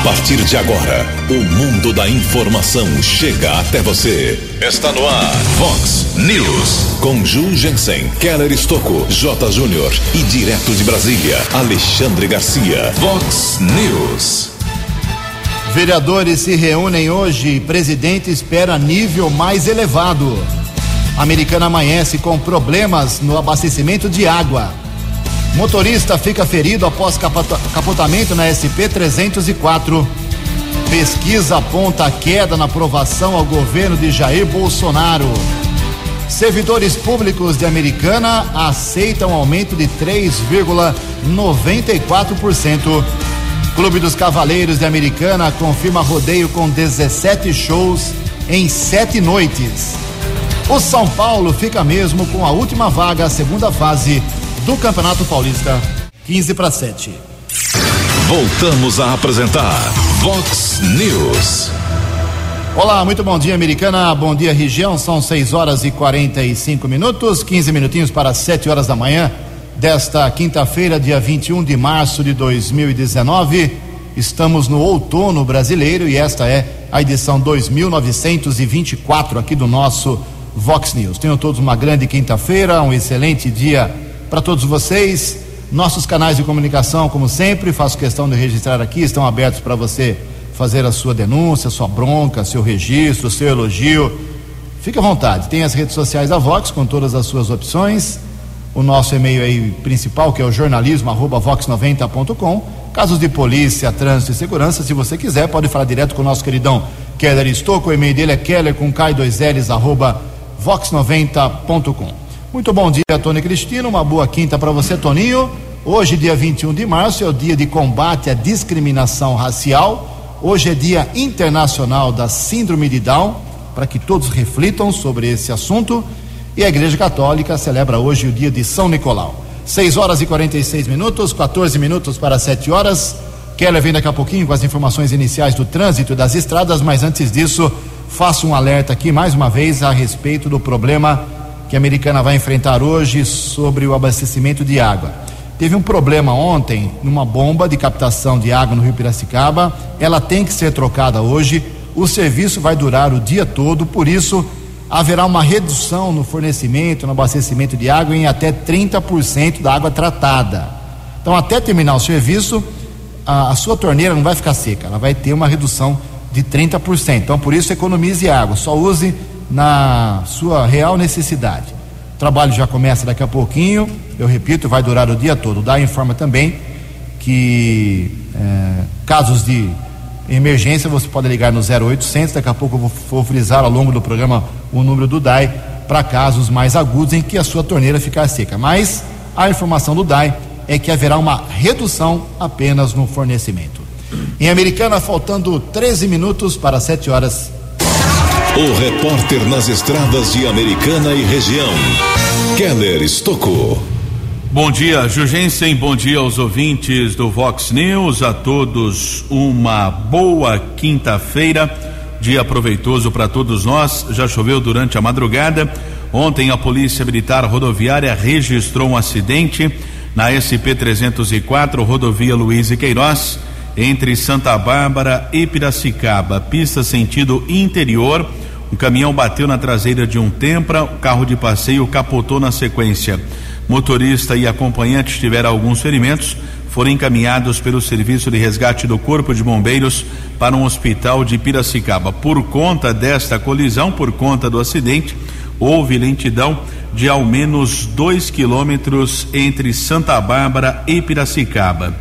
A partir de agora, o mundo da informação chega até você. Está no ar, Fox News. Com Ju Jensen, Keller Estocco, J. Júnior e direto de Brasília, Alexandre Garcia. Fox News. Vereadores se reúnem hoje e presidente espera nível mais elevado. A americana amanhece com problemas no abastecimento de água. Motorista fica ferido após capotamento na SP 304. Pesquisa aponta queda na aprovação ao governo de Jair Bolsonaro. Servidores públicos de Americana aceitam aumento de 3,94%. Clube dos Cavaleiros de Americana confirma rodeio com 17 shows em sete noites. O São Paulo fica mesmo com a última vaga, a segunda fase do Campeonato Paulista. 15 para 7. Voltamos a apresentar Vox News. Olá, muito bom dia, americana. Bom dia, região. São 6 horas e 45 minutos, 15 minutinhos para 7 horas da manhã desta quinta-feira, dia 21 de março de 2019. Estamos no outono brasileiro e esta é a edição 2924 aqui do nosso Vox News. Tenham todos uma grande quinta-feira, um excelente dia para todos vocês. Nossos canais de comunicação, como sempre, faço questão de registrar aqui, estão abertos para você fazer a sua denúncia, sua bronca, seu registro, seu elogio. Fique à vontade. Tem as redes sociais da Vox com todas as suas opções. O nosso e-mail aí principal, que é o jornalismo@vox90.com. Casos de polícia, trânsito e segurança, se você quiser, pode falar direto com o nosso queridão Keller Estouco. O e-mail dele é keller com k2ls arroba vox90.com. Muito bom dia, Tony Cristina. Uma boa quinta para você, Toninho. Hoje, dia 21 de março, é o dia de combate à discriminação racial. Hoje é dia internacional da Síndrome de Down, para que todos reflitam sobre esse assunto. E a Igreja Católica celebra hoje o dia de São Nicolau. 6 horas e 46 minutos, 14 minutos para 7 horas. Keller vem daqui a pouquinho com as informações iniciais do trânsito das estradas, mas antes disso, faço um alerta aqui mais uma vez a respeito do problema que a Americana vai enfrentar hoje sobre o abastecimento de água. Teve um problema ontem numa bomba de captação de água no Rio Piracicaba. Ela tem que ser trocada hoje. O serviço vai durar o dia todo, por isso haverá uma redução no fornecimento, no abastecimento de água em até 30% da água tratada. Então, até terminar o serviço, a, a, sua torneira não vai ficar seca, ela vai ter uma redução de 30%. Então, por isso, economize água, só use na sua real necessidade. O trabalho já começa daqui a pouquinho, eu repito, vai durar o dia todo. Dá informa também que é, casos de emergência você pode ligar no 0800, daqui a pouco eu vou, vou frisar ao longo do programa o número do DAI para casos mais agudos em que a sua torneira ficar seca. Mas a informação do DAI é que haverá uma redução apenas no fornecimento. Em Americana, faltando 13 minutos para 7 horas o repórter nas estradas de Americana e região, Keller Estocou. Bom dia, Jugensen. Bom dia aos ouvintes do Vox News. A todos uma boa quinta-feira. Dia proveitoso para todos nós. Já choveu durante a madrugada. Ontem a Polícia Militar Rodoviária registrou um acidente na SP 304, rodovia Luiz e Queiroz, entre Santa Bárbara e Piracicaba, pista sentido interior um caminhão bateu na traseira de um Tempra, o carro de passeio capotou na sequência. Motorista e acompanhante tiveram alguns ferimentos, foram encaminhados pelo Serviço de Resgate do Corpo de Bombeiros para um hospital de Piracicaba. Por conta desta colisão, por conta do acidente, houve lentidão de ao menos dois quilômetros entre Santa Bárbara e Piracicaba.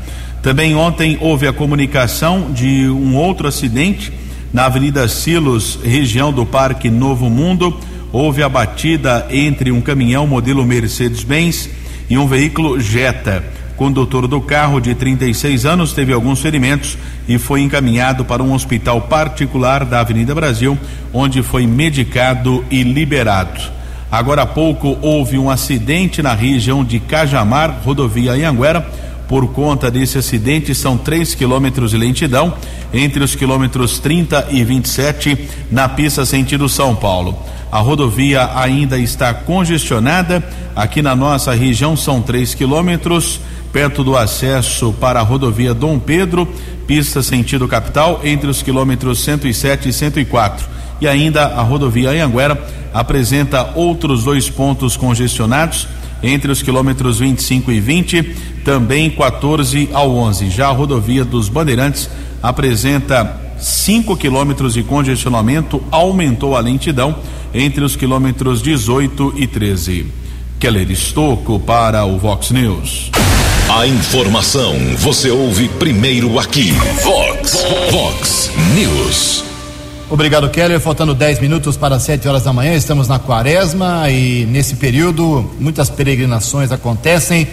Também ontem houve a comunicação de um outro acidente na Avenida Silos, região do Parque Novo Mundo, houve a batida entre um caminhão modelo Mercedes-Benz e um veículo Jetta. Condutor do carro, de 36 anos, teve alguns ferimentos e foi encaminhado para um hospital particular da Avenida Brasil, onde foi medicado e liberado. Agora há pouco houve um acidente na região de Cajamar, rodovia Anhanguera por conta desse acidente, são 3 quilômetros de lentidão entre os quilômetros 30 e 27 na pista sentido São Paulo. A rodovia ainda está congestionada. Aqui na nossa região são 3 quilômetros perto do acesso para a rodovia Dom Pedro, pista sentido capital, entre os quilômetros 107 e 104. E ainda a rodovia Anhanguera apresenta outros dois pontos congestionados entre os quilômetros 25 e 20, também 14 ao 11. Já a rodovia dos Bandeirantes apresenta 5 quilômetros de congestionamento, aumentou a lentidão entre os quilômetros 18 e 13. Keller Estocco para o Vox News. A informação você ouve primeiro aqui. Vox, Vox News. Obrigado, Keller. Faltando 10 minutos para 7 horas da manhã, estamos na quaresma e nesse período muitas peregrinações acontecem.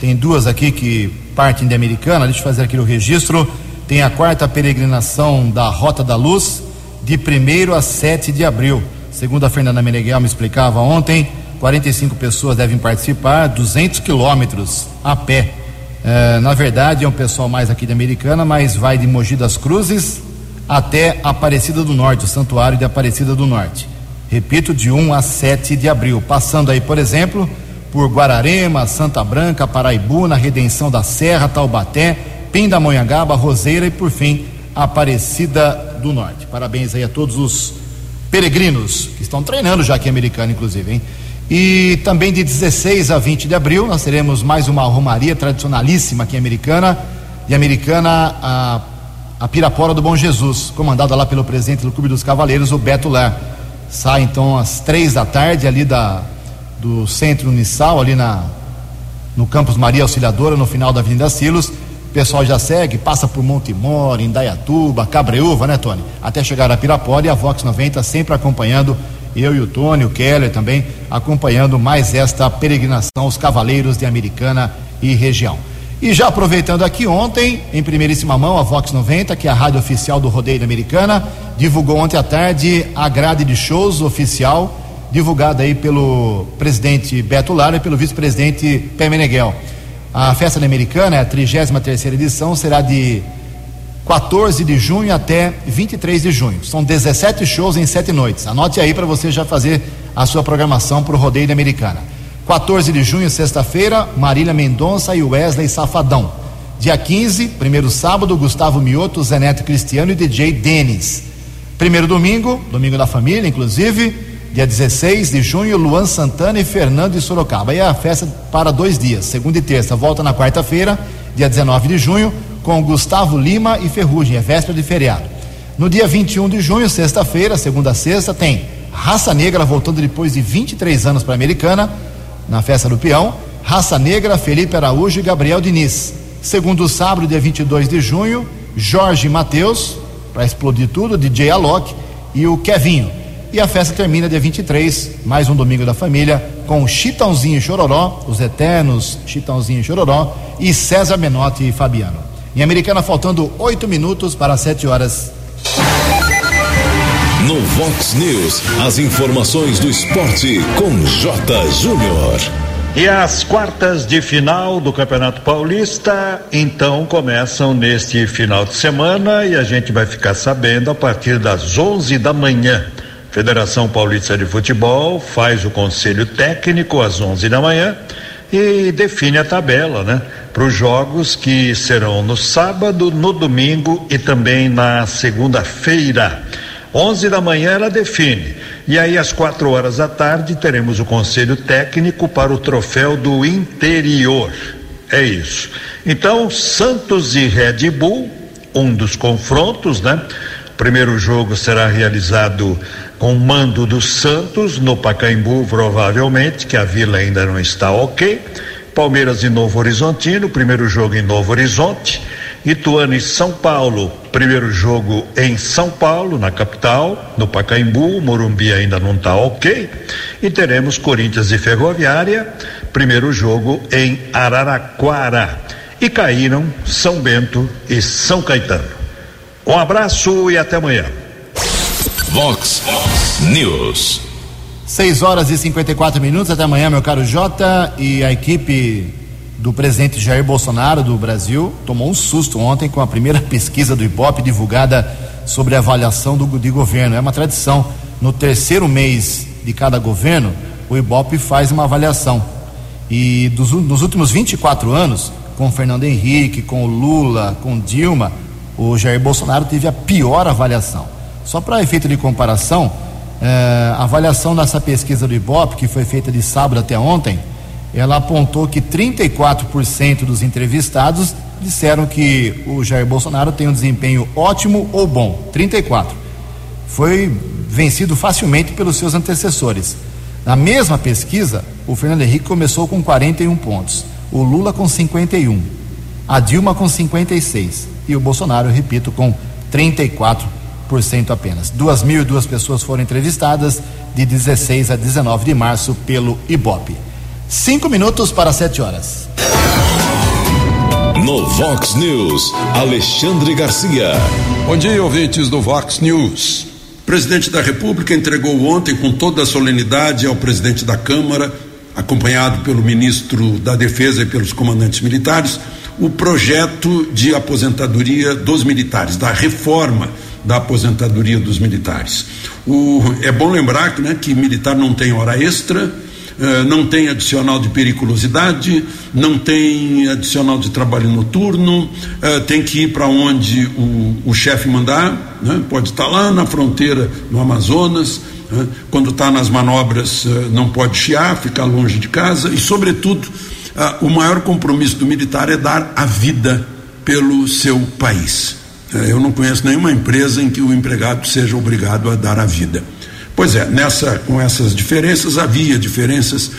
Tem duas aqui que partem de Americana, deixa eu fazer aqui o registro. Tem a quarta peregrinação da Rota da Luz, de 1 a 7 de abril. Segundo a Fernanda Meneghel me explicava ontem, 45 pessoas devem participar, 200 quilômetros a pé. É, na verdade, é um pessoal mais aqui de Americana, mas vai de Mogi das Cruzes até Aparecida do Norte, o Santuário de Aparecida do Norte. Repito, de 1 a 7 de abril. Passando aí, por exemplo, por Guararema, Santa Branca, Paraibuna, Redenção da Serra, Taubaté, Pindamonhangaba, Roseira e, por fim, Aparecida do Norte. Parabéns aí a todos os peregrinos que estão treinando já aqui em Americana, inclusive, hein? E também de 16 a 20 de abril nós teremos mais uma romaria tradicionalíssima aqui Americana, de Americana a a Pirapora do Bom Jesus, comandada lá pelo presidente do Clube dos Cavaleiros, o Beto Lar. Sai então às três da tarde ali da, do centro Unissal, ali na, no campus Maria Auxiliadora, no final da Avenida Silos. O pessoal já segue, passa por Montemor, Indaiatuba, Cabreúva, né, Tony? Até chegar a Pirapora e a Vox 90 sempre acompanhando, eu e o Tony, o Keller também, acompanhando mais esta peregrinação aos Cavaleiros de Americana e região. E já aproveitando aqui ontem, em primeiríssima mão, a Vox 90, que é a rádio oficial do Rodeio Americana, divulgou ontem à tarde a grade de shows oficial, divulgada aí pelo presidente Beto Lara e pelo vice-presidente Pé Meneghel. A festa Americana, a 33 edição, será de 14 de junho até 23 de junho. São 17 shows em sete noites. Anote aí para você já fazer a sua programação para o Rodeio Americana. 14 de junho, sexta-feira, Marília Mendonça e Wesley Safadão. Dia 15, primeiro sábado, Gustavo Mioto, Zeneto Cristiano e DJ Denis. Primeiro domingo, domingo da família, inclusive, dia 16 de junho, Luan Santana e Fernando de Sorocaba. E a festa para dois dias, segunda e terça. Volta na quarta-feira, dia 19 de junho, com Gustavo Lima e Ferrugem, é véspera de feriado. No dia 21 de junho, sexta-feira, segunda a sexta, tem Raça Negra voltando depois de 23 anos para a Americana na festa do peão, Raça Negra, Felipe Araújo e Gabriel Diniz. Segundo sábado, dia 22 de junho, Jorge Matheus, para explodir tudo, DJ Alok e o Kevinho. E a festa termina dia 23, mais um domingo da família, com Chitãozinho e Chororó, os eternos Chitãozinho e Chororó, e César Menotti e Fabiano. Em Americana, faltando oito minutos para sete horas. Vox News, as informações do esporte com J. Júnior. E as quartas de final do Campeonato Paulista então começam neste final de semana e a gente vai ficar sabendo a partir das 11 da manhã. Federação Paulista de Futebol faz o conselho técnico às 11 da manhã e define a tabela, né? Para os jogos que serão no sábado, no domingo e também na segunda-feira. 11 da manhã ela define. E aí, às quatro horas da tarde, teremos o conselho técnico para o troféu do interior. É isso. Então, Santos e Red Bull, um dos confrontos, né? O primeiro jogo será realizado com o mando do Santos no Pacaembu, provavelmente, que a vila ainda não está ok. Palmeiras e Novo Horizontino, primeiro jogo em Novo Horizonte. Ituano e São Paulo, primeiro jogo em São Paulo, na capital, no Pacaembu, Morumbi ainda não está ok. E teremos Corinthians e Ferroviária, primeiro jogo em Araraquara. E caíram São Bento e São Caetano. Um abraço e até amanhã. Vox News. 6 horas e 54 minutos. Até amanhã, meu caro Jota. E a equipe do presidente Jair Bolsonaro do Brasil tomou um susto ontem com a primeira pesquisa do Ibope divulgada sobre avaliação do, de governo. É uma tradição. No terceiro mês de cada governo, o Ibope faz uma avaliação. E dos, nos últimos 24 anos, com Fernando Henrique, com Lula, com Dilma, o Jair Bolsonaro teve a pior avaliação. Só para efeito de comparação, eh, a avaliação dessa pesquisa do Ibope, que foi feita de sábado até ontem, ela apontou que 34% dos entrevistados disseram que o Jair Bolsonaro tem um desempenho ótimo ou bom. 34. Foi vencido facilmente pelos seus antecessores. Na mesma pesquisa, o Fernando Henrique começou com 41 pontos, o Lula com 51, a Dilma com 56 e o Bolsonaro, repito, com 34% apenas. 2.002 pessoas foram entrevistadas de 16 a 19 de março pelo Ibope. Cinco minutos para sete horas. No Vox News, Alexandre Garcia. Bom dia, ouvintes do Vox News. O presidente da República entregou ontem, com toda a solenidade, ao presidente da Câmara, acompanhado pelo ministro da Defesa e pelos comandantes militares, o projeto de aposentadoria dos militares, da reforma da aposentadoria dos militares. O, é bom lembrar que, né, que militar não tem hora extra, eh, não tem adicional de periculosidade, não tem adicional de trabalho noturno, eh, tem que ir para onde o, o chefe mandar, né? pode estar tá lá na fronteira no Amazonas, né? quando está nas manobras eh, não pode chiar, ficar longe de casa e, sobretudo, o maior compromisso do militar é dar a vida pelo seu país. Eu não conheço nenhuma empresa em que o empregado seja obrigado a dar a vida. Pois é, nessa, com essas diferenças, havia diferenças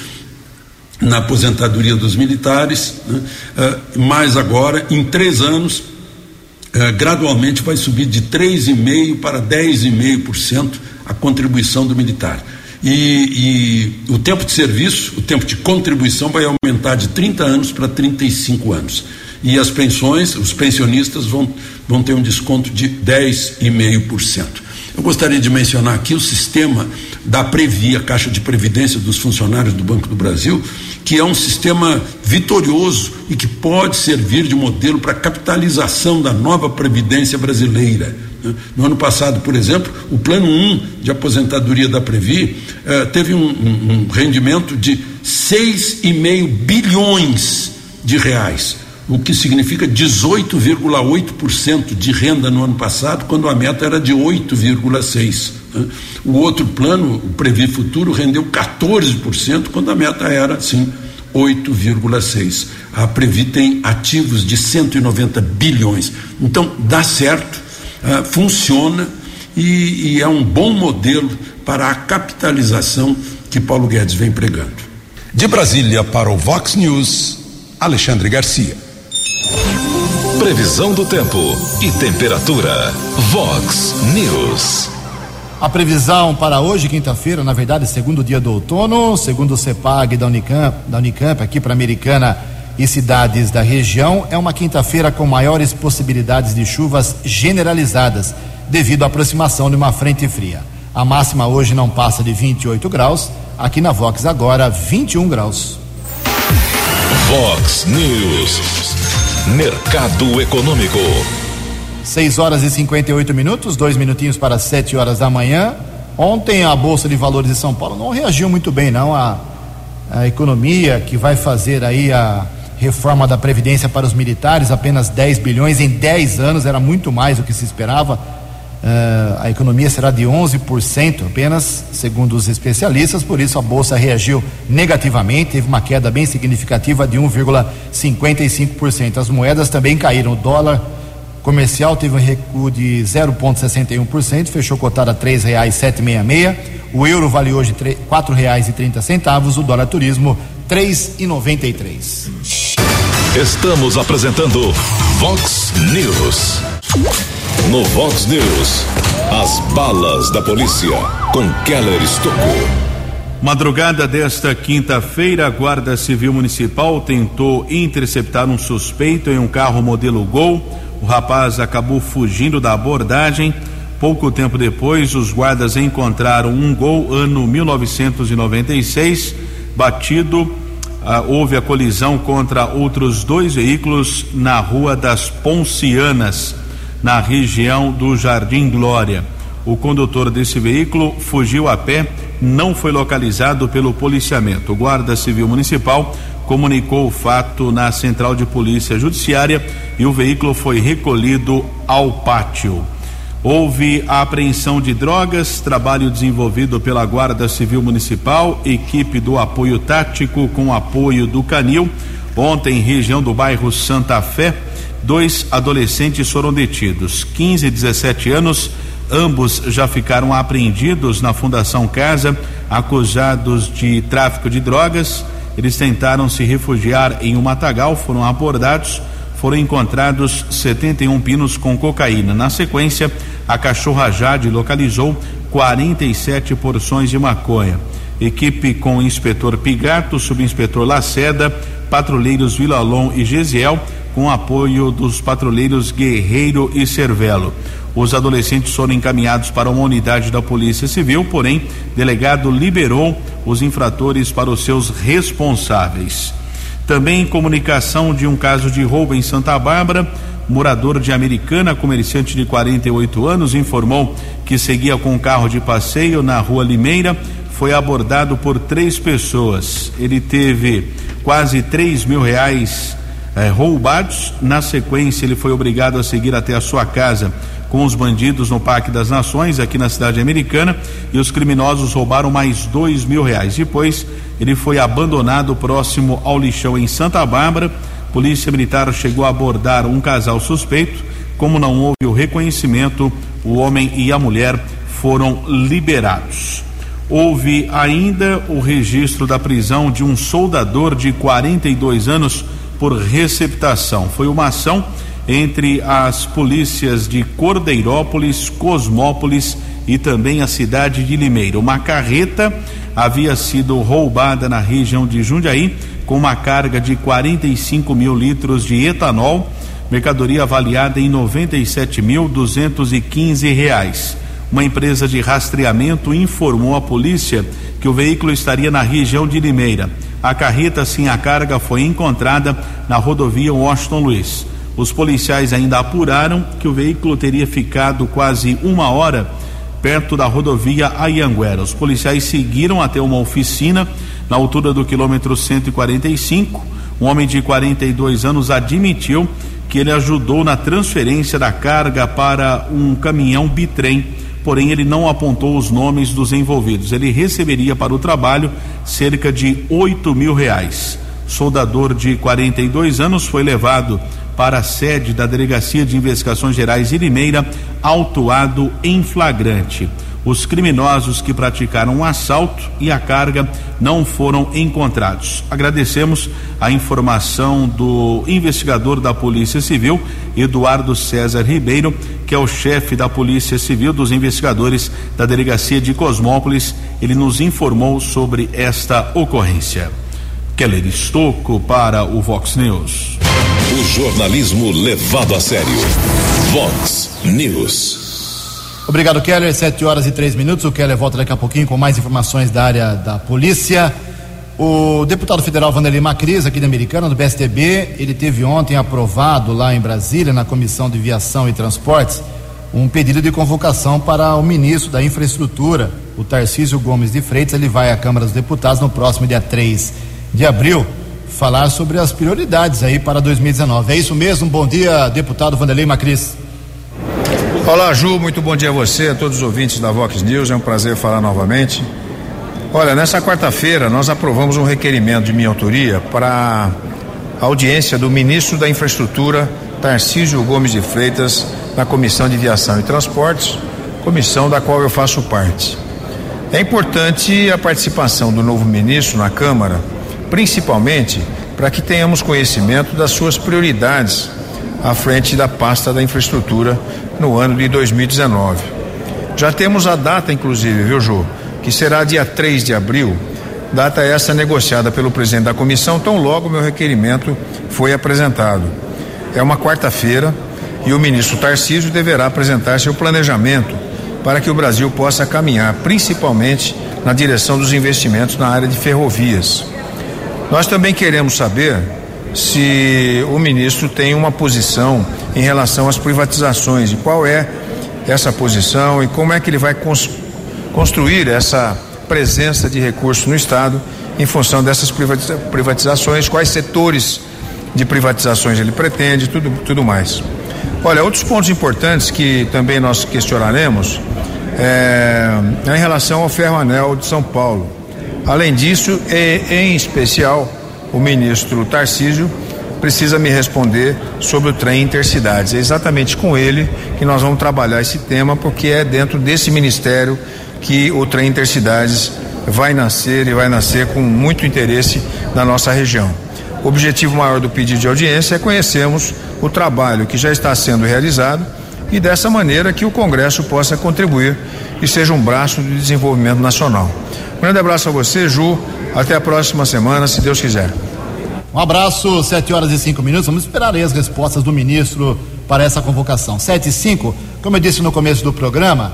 na aposentadoria dos militares, né? uh, mas agora, em três anos, uh, gradualmente vai subir de 3,5% para 10,5% a contribuição do militar. E, e, o tempo de serviço, o tempo de contribuição vai aumentar de 30 anos para 35 anos. E as pensões, os pensionistas vão, vão ter um desconto de 10,5%. Eu gostaria de mencionar aqui o sistema da Previ, a Caixa de Previdência dos funcionários do Banco do Brasil, que é um sistema vitorioso e que pode servir de modelo para a capitalização da nova Previdência brasileira. Né? No ano passado, por exemplo, o plano 1 de aposentadoria da Previ eh, teve um, um, um rendimento de 6,5 bilhões de reais o que significa 18,8% de renda no ano passado, quando a meta era de 8,6%. Né? O outro plano, o Previ Futuro, rendeu 14%, quando a meta era, sim, 8,6%. A Previ tem ativos de 190 bilhões. Então, dá certo, uh, funciona e, e é um bom modelo para a capitalização que Paulo Guedes vem pregando. De Brasília para o Vox News, Alexandre Garcia. Previsão do tempo e temperatura. Vox News. A previsão para hoje, quinta-feira, na verdade, segundo dia do outono, segundo o CEPAG da Unicamp, da Unicamp aqui para Americana e cidades da região, é uma quinta-feira com maiores possibilidades de chuvas generalizadas, devido à aproximação de uma frente fria. A máxima hoje não passa de 28 graus, aqui na Vox agora 21 graus. Vox News. Mercado Econômico. 6 horas e 58 minutos, dois minutinhos para 7 horas da manhã. Ontem a Bolsa de Valores de São Paulo não reagiu muito bem, não. A, a economia que vai fazer aí a reforma da Previdência para os militares, apenas 10 bilhões em 10 anos, era muito mais do que se esperava a economia será de 11% apenas, segundo os especialistas, por isso a bolsa reagiu negativamente, teve uma queda bem significativa de 1,55%. As moedas também caíram. O dólar comercial teve um recuo de 0,61%, fechou cotado a R$ 3,766. O euro vale hoje R$ 4,30, o dólar turismo R$ 3,93. Estamos apresentando Vox News. No Vox News, as balas da polícia com Keller Estocou. Madrugada desta quinta-feira, a Guarda Civil Municipal tentou interceptar um suspeito em um carro modelo Gol. O rapaz acabou fugindo da abordagem. Pouco tempo depois, os guardas encontraram um Gol ano 1996 batido. Ah, houve a colisão contra outros dois veículos na Rua das Poncianas na região do Jardim Glória. O condutor desse veículo fugiu a pé, não foi localizado pelo policiamento. O Guarda Civil Municipal comunicou o fato na Central de Polícia Judiciária e o veículo foi recolhido ao pátio. Houve a apreensão de drogas, trabalho desenvolvido pela Guarda Civil Municipal, equipe do apoio tático com apoio do Canil. Ontem, região do bairro Santa Fé, dois adolescentes foram detidos, 15 e 17 anos. Ambos já ficaram apreendidos na Fundação Casa, acusados de tráfico de drogas. Eles tentaram se refugiar em um matagal, foram abordados foram encontrados 71 pinos com cocaína. Na sequência, a cachorra Jade localizou 47 porções de maconha. Equipe com o inspetor Pigato, subinspetor Laceda, patrulheiros Vilalon e Gesiel, com apoio dos patrulheiros Guerreiro e Cervelo. Os adolescentes foram encaminhados para uma unidade da Polícia Civil, porém, delegado liberou os infratores para os seus responsáveis. Também comunicação de um caso de roubo em Santa Bárbara. Morador de Americana, comerciante de 48 anos, informou que seguia com um carro de passeio na rua Limeira. Foi abordado por três pessoas. Ele teve quase três mil reais eh, roubados. Na sequência, ele foi obrigado a seguir até a sua casa com os bandidos no Parque das Nações, aqui na cidade americana, e os criminosos roubaram mais dois mil reais. Depois, ele foi abandonado próximo ao lixão em Santa Bárbara. Polícia Militar chegou a abordar um casal suspeito. Como não houve o reconhecimento, o homem e a mulher foram liberados. Houve ainda o registro da prisão de um soldador de 42 anos por receptação. Foi uma ação entre as polícias de Cordeirópolis, Cosmópolis e também a cidade de Limeira. Uma carreta havia sido roubada na região de Jundiaí com uma carga de 45 mil litros de etanol, mercadoria avaliada em 97.215 reais. Uma empresa de rastreamento informou à polícia que o veículo estaria na região de Limeira. A carreta sem a carga foi encontrada na rodovia Washington Luiz. Os policiais ainda apuraram que o veículo teria ficado quase uma hora perto da rodovia Ayanguera. Os policiais seguiram até uma oficina na altura do quilômetro 145. Um homem de 42 anos admitiu que ele ajudou na transferência da carga para um caminhão bitrem, porém ele não apontou os nomes dos envolvidos. Ele receberia para o trabalho cerca de 8 mil reais. Soldador de 42 anos foi levado para a sede da Delegacia de Investigações Gerais de Limeira, autuado em flagrante. Os criminosos que praticaram o um assalto e a carga não foram encontrados. Agradecemos a informação do investigador da Polícia Civil, Eduardo César Ribeiro, que é o chefe da Polícia Civil dos investigadores da Delegacia de Cosmópolis. Ele nos informou sobre esta ocorrência. Keller Estocco para o Vox News. O jornalismo levado a sério. Vox News. Obrigado, Keller. Sete horas e três minutos. O Keller volta daqui a pouquinho com mais informações da área da polícia. O deputado federal Vanderlei Macris, aqui da Americana, do PSTB, ele teve ontem aprovado lá em Brasília, na Comissão de Viação e Transportes, um pedido de convocação para o ministro da Infraestrutura, o Tarcísio Gomes de Freitas. Ele vai à Câmara dos Deputados no próximo dia 3 de abril falar sobre as prioridades aí para 2019. É isso mesmo? Bom dia, deputado Vanderlei Macris. Olá, Ju, muito bom dia a você, a todos os ouvintes da Vox News, é um prazer falar novamente. Olha, nessa quarta-feira nós aprovamos um requerimento de minha autoria para a audiência do ministro da Infraestrutura, Tarcísio Gomes de Freitas, na Comissão de Viação e Transportes, comissão da qual eu faço parte. É importante a participação do novo ministro na Câmara principalmente para que tenhamos conhecimento das suas prioridades à frente da pasta da infraestrutura no ano de 2019. Já temos a data, inclusive, viu, Jô? Que será dia 3 de abril, data essa negociada pelo presidente da comissão, tão logo meu requerimento foi apresentado. É uma quarta-feira e o ministro Tarcísio deverá apresentar seu planejamento para que o Brasil possa caminhar, principalmente na direção dos investimentos na área de ferrovias. Nós também queremos saber se o ministro tem uma posição em relação às privatizações e qual é, essa posição e como é que ele vai cons construir essa presença de recursos no Estado em função dessas privatiza privatizações, quais setores de privatizações ele pretende, tudo, tudo mais. Olha, outros pontos importantes que também nós questionaremos é, é em relação ao Ferroanel de São Paulo. Além disso, e, em especial, o ministro Tarcísio precisa me responder sobre o trem intercidades. É exatamente com ele que nós vamos trabalhar esse tema, porque é dentro desse ministério que o trem intercidades vai nascer e vai nascer com muito interesse na nossa região. O objetivo maior do pedido de audiência é conhecermos o trabalho que já está sendo realizado e dessa maneira que o Congresso possa contribuir e seja um braço de desenvolvimento nacional. Um grande abraço a você, Ju. Até a próxima semana, se Deus quiser. Um abraço, 7 horas e 5 minutos. Vamos esperar aí as respostas do ministro para essa convocação. 7 e 5, como eu disse no começo do programa,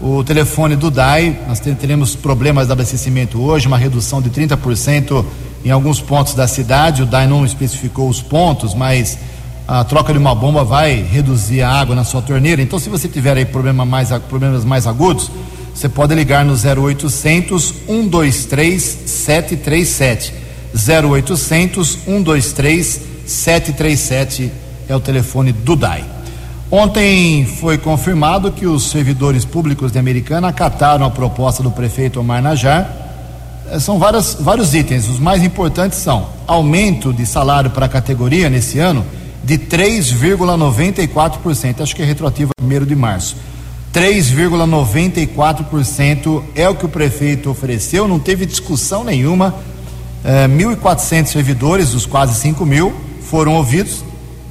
o telefone do DAI, nós teremos problemas de abastecimento hoje, uma redução de 30% em alguns pontos da cidade. O DAI não especificou os pontos, mas a troca de uma bomba vai reduzir a água na sua torneira. Então, se você tiver aí problema mais, problemas mais agudos, você pode ligar no 0800 123 737. 0800 123 737 é o telefone do DAI. Ontem foi confirmado que os servidores públicos de Americana acataram a proposta do prefeito Omar Najar. Eh, são várias, vários itens. Os mais importantes são aumento de salário para a categoria nesse ano de 3,94%. Acho que é retroativo a 1 de março. 3,94% é o que o prefeito ofereceu, não teve discussão nenhuma. É, 1.400 servidores, dos quase 5 mil, foram ouvidos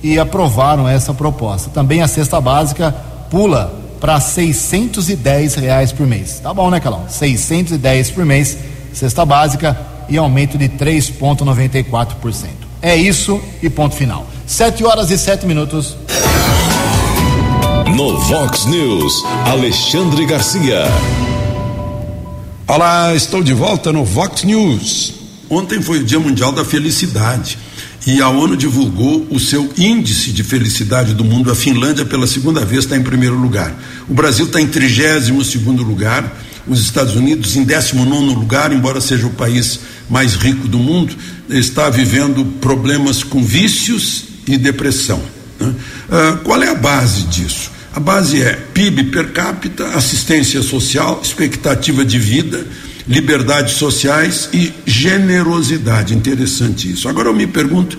e aprovaram essa proposta. Também a cesta básica pula para 610 reais por mês. Tá bom, né, Calão? 610 por mês, cesta básica e aumento de 3,94%. É isso e ponto final. 7 horas e 7 minutos. No Vox News, Alexandre Garcia. Olá, estou de volta no Vox News. Ontem foi o Dia Mundial da Felicidade e a ONU divulgou o seu índice de felicidade do mundo. A Finlândia, pela segunda vez, está em primeiro lugar. O Brasil está em 32 segundo lugar. Os Estados Unidos em 19 lugar, embora seja o país mais rico do mundo, está vivendo problemas com vícios e depressão. Né? Ah, qual é a base disso? A base é PIB per capita, assistência social, expectativa de vida liberdades sociais e generosidade. Interessante isso. Agora eu me pergunto: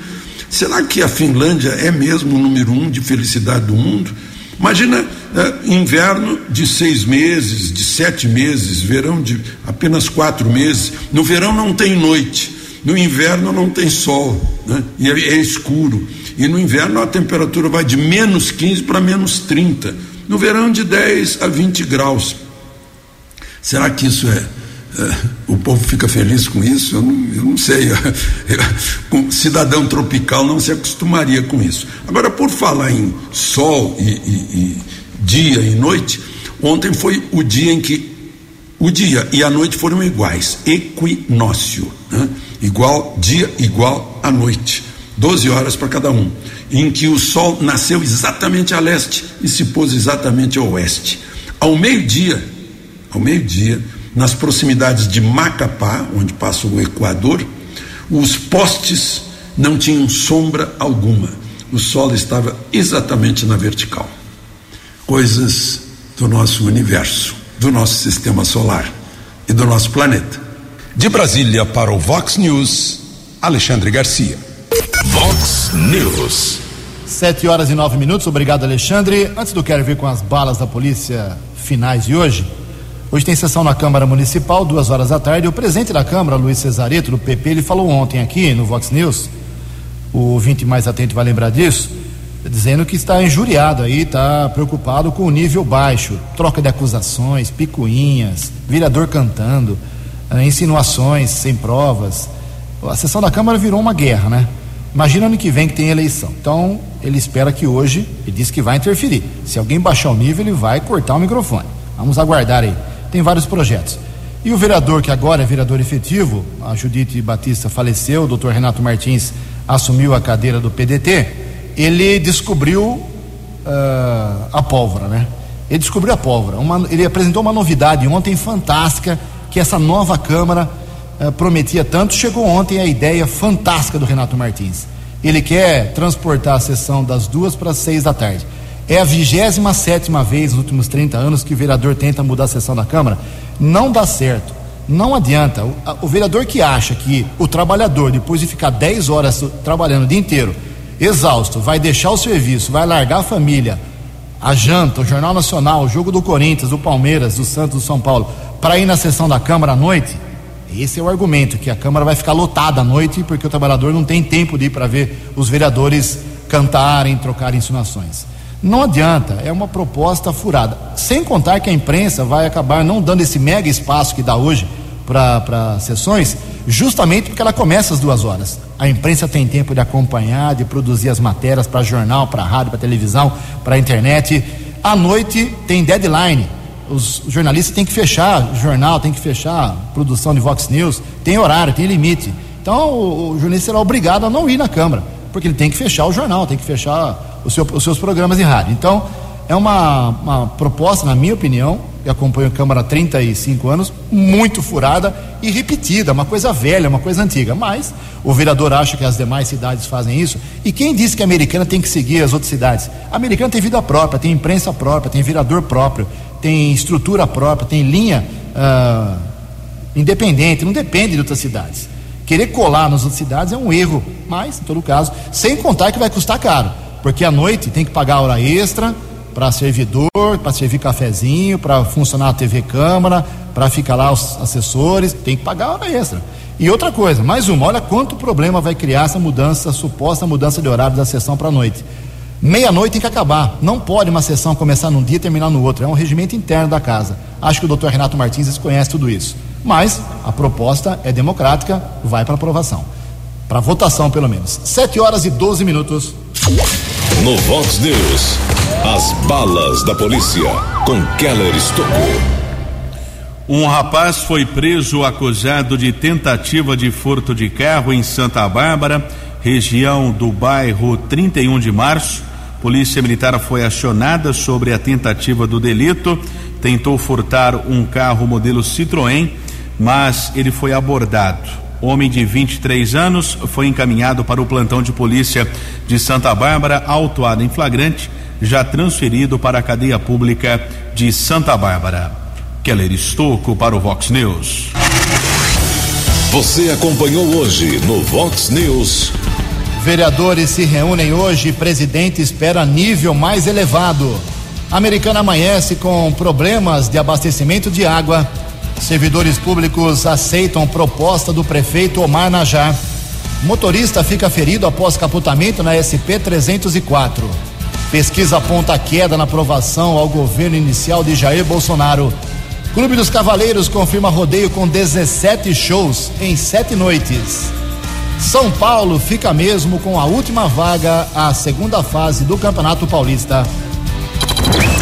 será que a Finlândia é mesmo o número um de felicidade do mundo? Imagina é, inverno de seis meses, de sete meses, verão de apenas quatro meses. No verão não tem noite, no inverno não tem sol, né? e é, é escuro. E no inverno a temperatura vai de menos 15 para menos 30. No verão, de 10 a 20 graus. Será que isso é o povo fica feliz com isso? Eu não, eu não sei. Com cidadão tropical não se acostumaria com isso. Agora, por falar em sol e, e, e dia e noite, ontem foi o dia em que o dia e a noite foram iguais, equinócio, né? igual dia igual a noite, 12 horas para cada um, em que o sol nasceu exatamente a leste e se pôs exatamente a oeste. Ao meio-dia, ao meio-dia, nas proximidades de Macapá, onde passa o Equador, os postes não tinham sombra alguma. O sol estava exatamente na vertical. Coisas do nosso universo, do nosso sistema solar e do nosso planeta. De Brasília para o Vox News, Alexandre Garcia. Vox News. Sete horas e nove minutos. Obrigado, Alexandre. Antes do Quero Ver com as balas da polícia finais de hoje, Hoje tem sessão na Câmara Municipal, duas horas da tarde. O presidente da Câmara, Luiz Cesareto, do PP, ele falou ontem aqui no Vox News, o ouvinte mais atento vai lembrar disso, dizendo que está injuriado aí, está preocupado com o nível baixo, troca de acusações, picuinhas, vereador cantando, eh, insinuações sem provas. A sessão da Câmara virou uma guerra, né? Imagina ano que vem que tem eleição. Então, ele espera que hoje, ele disse que vai interferir. Se alguém baixar o nível, ele vai cortar o microfone. Vamos aguardar aí tem vários projetos. E o vereador, que agora é vereador efetivo, a Judite Batista faleceu, o doutor Renato Martins assumiu a cadeira do PDT, ele descobriu uh, a pólvora, né? Ele descobriu a pólvora. Uma, ele apresentou uma novidade ontem fantástica que essa nova Câmara eh, prometia tanto. Chegou ontem a ideia fantástica do Renato Martins. Ele quer transportar a sessão das duas para as seis da tarde. É a 27 sétima vez nos últimos 30 anos que o vereador tenta mudar a sessão da Câmara. Não dá certo. Não adianta. O, a, o vereador que acha que o trabalhador, depois de ficar 10 horas trabalhando o dia inteiro, exausto, vai deixar o serviço, vai largar a família, a janta, o Jornal Nacional, o jogo do Corinthians, do Palmeiras, do Santos, do São Paulo, para ir na sessão da Câmara à noite, esse é o argumento, que a Câmara vai ficar lotada à noite porque o trabalhador não tem tempo de ir para ver os vereadores cantarem, trocarem insinuações. Não adianta, é uma proposta furada. Sem contar que a imprensa vai acabar não dando esse mega espaço que dá hoje para sessões, justamente porque ela começa às duas horas. A imprensa tem tempo de acompanhar, de produzir as matérias para jornal, para rádio, para televisão, para internet. À noite tem deadline. Os jornalistas têm que fechar jornal, tem que fechar produção de Vox News, tem horário, tem limite. Então o, o jornalista será obrigado a não ir na Câmara, porque ele tem que fechar o jornal, tem que fechar seu, os seus programas de rádio. Então, é uma, uma proposta, na minha opinião, que acompanho a Câmara há 35 anos, muito furada e repetida, uma coisa velha, uma coisa antiga. Mas o vereador acha que as demais cidades fazem isso. E quem disse que a americana tem que seguir as outras cidades? A americana tem vida própria, tem imprensa própria, tem vereador próprio, tem estrutura própria, tem linha uh, independente, não depende de outras cidades. Querer colar nas outras cidades é um erro, mas, em todo caso, sem contar que vai custar caro, porque à noite tem que pagar hora extra para servidor, para servir cafezinho, para funcionar a TV Câmara, para ficar lá os assessores, tem que pagar hora extra. E outra coisa, mais uma, olha quanto problema vai criar essa mudança, suposta mudança de horário da sessão para a noite. Meia-noite tem que acabar. Não pode uma sessão começar num dia e terminar no outro. É um regimento interno da casa. Acho que o doutor Renato Martins conhece tudo isso. Mas a proposta é democrática, vai para aprovação. Para votação, pelo menos. 7 horas e 12 minutos. No Vox News, as balas da polícia com Keller Estocou. Um rapaz foi preso acusado de tentativa de furto de carro em Santa Bárbara, região do bairro 31 de março. Polícia Militar foi acionada sobre a tentativa do delito. Tentou furtar um carro modelo Citroën, mas ele foi abordado. Homem de 23 anos foi encaminhado para o plantão de polícia de Santa Bárbara, autuado em flagrante, já transferido para a cadeia pública de Santa Bárbara. Keller Estocco para o Vox News. Você acompanhou hoje no Vox News. Vereadores se reúnem hoje e presidente espera nível mais elevado. A Americana amanhece com problemas de abastecimento de água Servidores públicos aceitam proposta do prefeito Omar Najar. Motorista fica ferido após capotamento na SP 304. Pesquisa aponta queda na aprovação ao governo inicial de Jair Bolsonaro. Clube dos Cavaleiros confirma rodeio com 17 shows em sete noites. São Paulo fica mesmo com a última vaga à segunda fase do Campeonato Paulista.